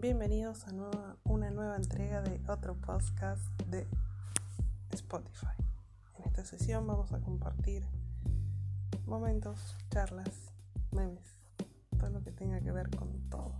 Bienvenidos a una nueva entrega de otro podcast de Spotify. En esta sesión vamos a compartir momentos, charlas, memes, todo lo que tenga que ver con todo.